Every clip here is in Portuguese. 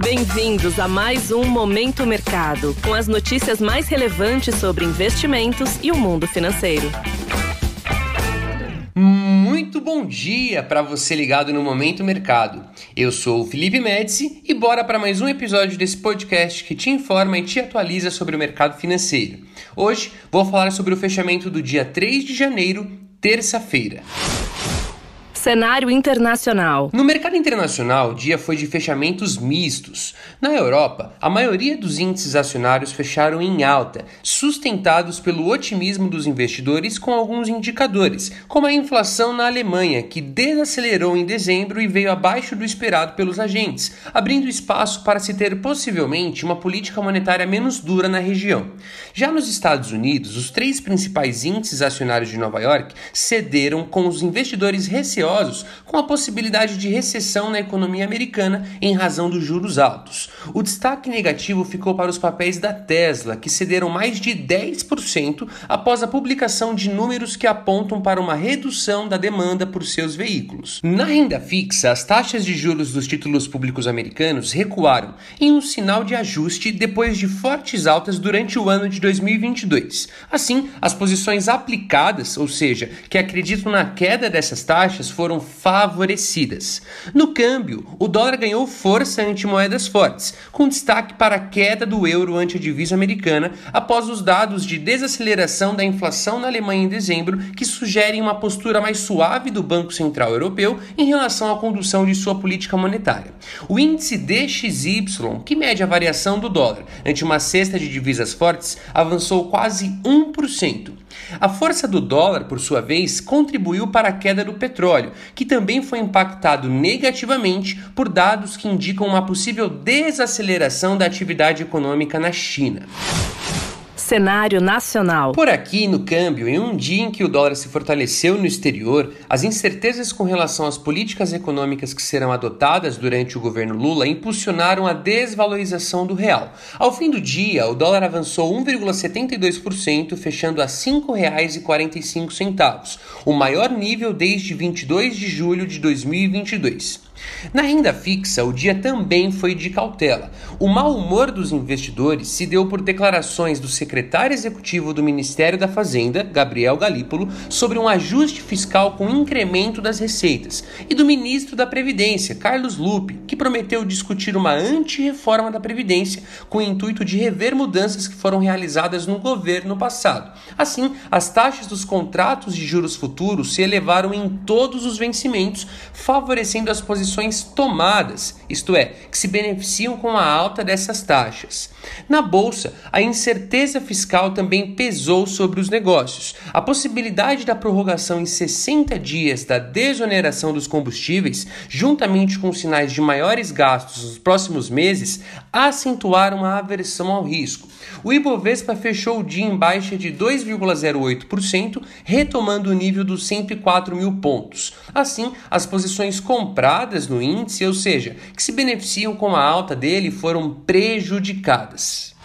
Bem-vindos a mais um Momento Mercado, com as notícias mais relevantes sobre investimentos e o mundo financeiro. Muito bom dia para você ligado no Momento Mercado. Eu sou o Felipe Médici e bora para mais um episódio desse podcast que te informa e te atualiza sobre o mercado financeiro. Hoje vou falar sobre o fechamento do dia 3 de janeiro, terça-feira. Cenário internacional. No mercado internacional, o dia foi de fechamentos mistos. Na Europa, a maioria dos índices acionários fecharam em alta, sustentados pelo otimismo dos investidores com alguns indicadores, como a inflação na Alemanha, que desacelerou em dezembro e veio abaixo do esperado pelos agentes, abrindo espaço para se ter possivelmente uma política monetária menos dura na região. Já nos Estados Unidos, os três principais índices acionários de Nova York cederam com os investidores receosos com a possibilidade de recessão na economia americana em razão dos juros altos. O destaque negativo ficou para os papéis da Tesla, que cederam mais de 10% após a publicação de números que apontam para uma redução da demanda por seus veículos. Na renda fixa, as taxas de juros dos títulos públicos americanos recuaram em um sinal de ajuste depois de fortes altas durante o ano de 2022. Assim, as posições aplicadas, ou seja, que acreditam na queda dessas taxas, foram favorecidas. No câmbio, o dólar ganhou força ante moedas fortes, com destaque para a queda do euro ante a divisa americana após os dados de desaceleração da inflação na Alemanha em dezembro, que sugerem uma postura mais suave do Banco Central Europeu em relação à condução de sua política monetária. O índice DXY, que mede a variação do dólar ante uma cesta de divisas fortes, avançou quase 1%. A força do dólar, por sua vez, contribuiu para a queda do petróleo, que também foi impactado negativamente por dados que indicam uma possível desaceleração da atividade econômica na China cenário nacional. Por aqui, no câmbio, em um dia em que o dólar se fortaleceu no exterior, as incertezas com relação às políticas econômicas que serão adotadas durante o governo Lula impulsionaram a desvalorização do real. Ao fim do dia, o dólar avançou 1,72%, fechando a R$ 5,45, o maior nível desde 22 de julho de 2022. Na renda fixa, o dia também foi de cautela. O mau humor dos investidores se deu por declarações do secretário executivo do Ministério da Fazenda, Gabriel Galípolo, sobre um ajuste fiscal com incremento das receitas, e do ministro da Previdência, Carlos Lupe, que prometeu discutir uma anti-reforma da Previdência com o intuito de rever mudanças que foram realizadas no governo passado. Assim, as taxas dos contratos de juros futuros se elevaram em todos os vencimentos, favorecendo as posições tomadas, isto é, que se beneficiam com a alta dessas taxas. Na bolsa, a incerteza fiscal também pesou sobre os negócios. A possibilidade da prorrogação em 60 dias da desoneração dos combustíveis, juntamente com sinais de maiores gastos nos próximos meses, acentuaram a aversão ao risco. O Ibovespa fechou o dia em baixa de 2,08%, retomando o nível dos 104 mil pontos. Assim, as posições compradas no índice, ou seja, que se beneficiam com a alta dele, foram prejudicadas Shabbos.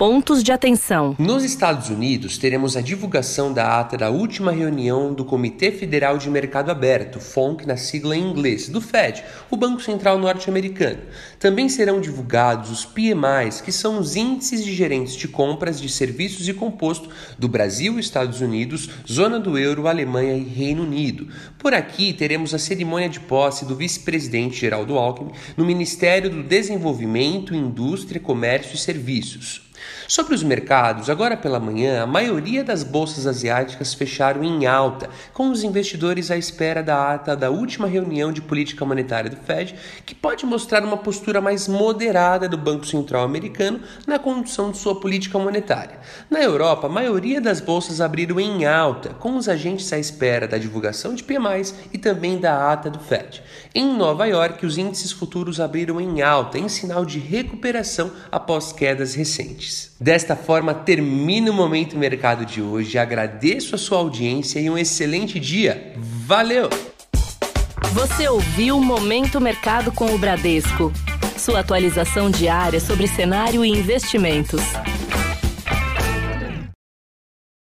Pontos de atenção. Nos Estados Unidos, teremos a divulgação da ata da última reunião do Comitê Federal de Mercado Aberto, FONC na sigla em inglês, do Fed, o Banco Central Norte-Americano. Também serão divulgados os PMIs, que são os índices de gerentes de compras de serviços e composto do Brasil, Estados Unidos, zona do euro, Alemanha e Reino Unido. Por aqui, teremos a cerimônia de posse do vice-presidente Geraldo Alckmin no Ministério do Desenvolvimento, Indústria, Comércio e Serviços. Sobre os mercados, agora pela manhã, a maioria das bolsas asiáticas fecharam em alta, com os investidores à espera da ata da última reunião de política monetária do Fed, que pode mostrar uma postura mais moderada do Banco Central americano na condução de sua política monetária. Na Europa, a maioria das bolsas abriram em alta, com os agentes à espera da divulgação de PMIs e também da ata do Fed. Em Nova York, os índices futuros abriram em alta, em sinal de recuperação após quedas recentes. Desta forma, termina o Momento Mercado de hoje. Agradeço a sua audiência e um excelente dia. Valeu! Você ouviu o Momento Mercado com o Bradesco. Sua atualização diária sobre cenário e investimentos.